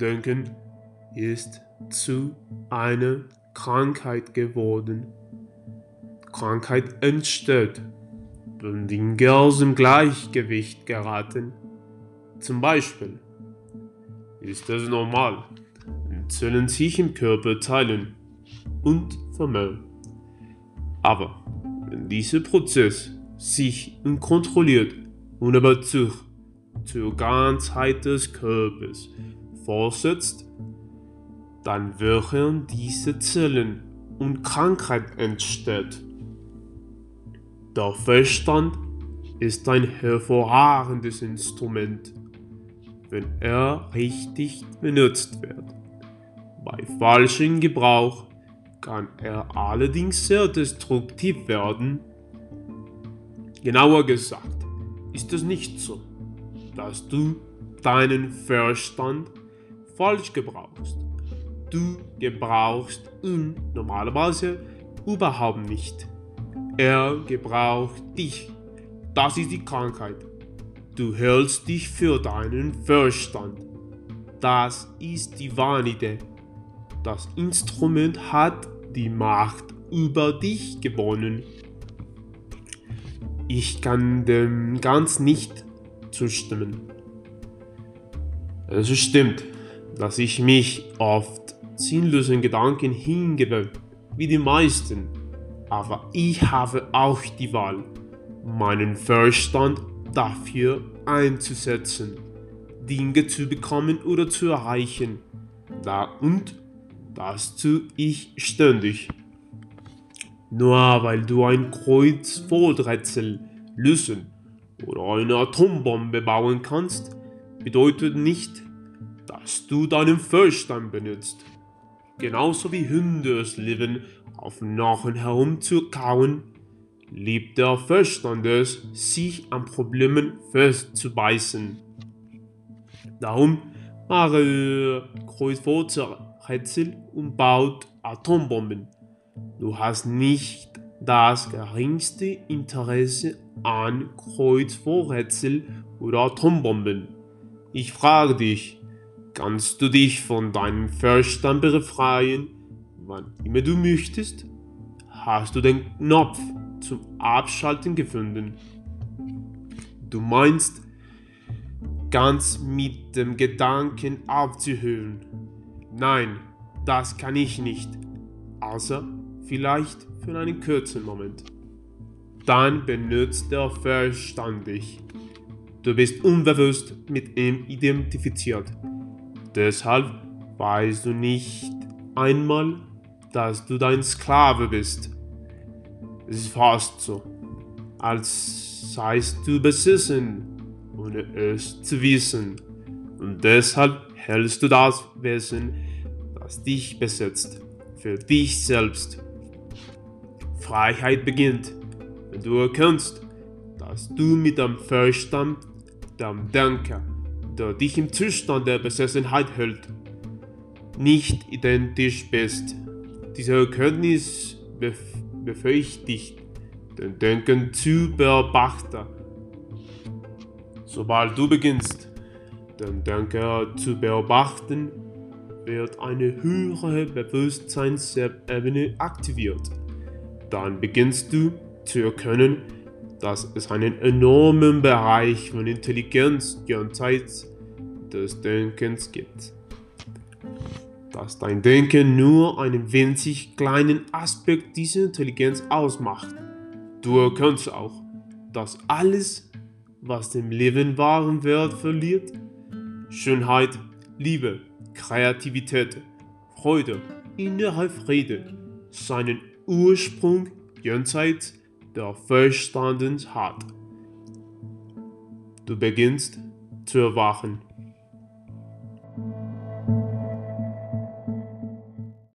Denken ist zu einer Krankheit geworden. Krankheit entsteht, wenn Dinge aus dem Gleichgewicht geraten. Zum Beispiel ist es normal, Zellen sich im Körper teilen und vermehren. Aber wenn dieser Prozess sich unkontrolliert und aber zur, zur Ganzheit des Körpers fortsetzt, dann wirken diese Zellen und Krankheit entsteht. Der Verstand ist ein hervorragendes Instrument, wenn er richtig benutzt wird. Bei falschem Gebrauch kann er allerdings sehr destruktiv werden. Genauer gesagt ist es nicht so, dass du deinen Verstand falsch gebrauchst. Du gebrauchst ihn normalerweise überhaupt nicht. Er gebraucht dich. Das ist die Krankheit. Du hältst dich für deinen Verstand. Das ist die Vanide. Das Instrument hat die Macht über dich gewonnen. Ich kann dem ganz nicht zustimmen. Es stimmt, dass ich mich oft sinnlosen Gedanken hingebe, wie die meisten, aber ich habe auch die Wahl, meinen Verstand dafür einzusetzen, Dinge zu bekommen oder zu erreichen. Da und das tue ich ständig. Nur weil du ein Kreuzworträtsel lösen oder eine Atombombe bauen kannst, bedeutet nicht, dass du deinen Verstand benutzt. Genauso wie Hunde es lieben, auf Knochen herumzukauen, liebt der Verstand es, sich an Problemen festzubeißen. Darum mache Kreuzworträtsel und baut Atombomben. Du hast nicht das geringste Interesse an Kreuzworträtsel oder Atombomben. Ich frage dich, kannst du dich von deinem Verstand befreien, wann immer du möchtest? Hast du den Knopf zum Abschalten gefunden? Du meinst, ganz mit dem Gedanken aufzuhören. Nein, das kann ich nicht, außer vielleicht für einen kurzen Moment. Dann benutzt der Verstand dich. Du bist unbewusst mit ihm identifiziert. Deshalb weißt du nicht einmal, dass du dein Sklave bist. Es ist fast so, als seist du besessen, ohne es zu wissen. Und deshalb hältst du das Wesen, das dich besetzt, für dich selbst. Freiheit beginnt, wenn du erkennst, dass du mit dem Verstand, dem Denker, der dich im Zustand der Besessenheit hält, nicht identisch bist. Diese Erkenntnis bef befähigt den Denken zu beobachten. Sobald du beginnst, den Denker zu beobachten, wird eine höhere Bewusstseinsebene aktiviert. Dann beginnst du zu erkennen, dass es einen enormen Bereich von Intelligenz jenseits des Denkens gibt. Dass dein Denken nur einen winzig kleinen Aspekt dieser Intelligenz ausmacht. Du erkennst auch, dass alles, was dem Leben wahren Wert verliert, Schönheit, Liebe, Kreativität, Freude, innerer Friede, seinen Ursprung jenseits der Verstandens hat. Du beginnst zu erwachen.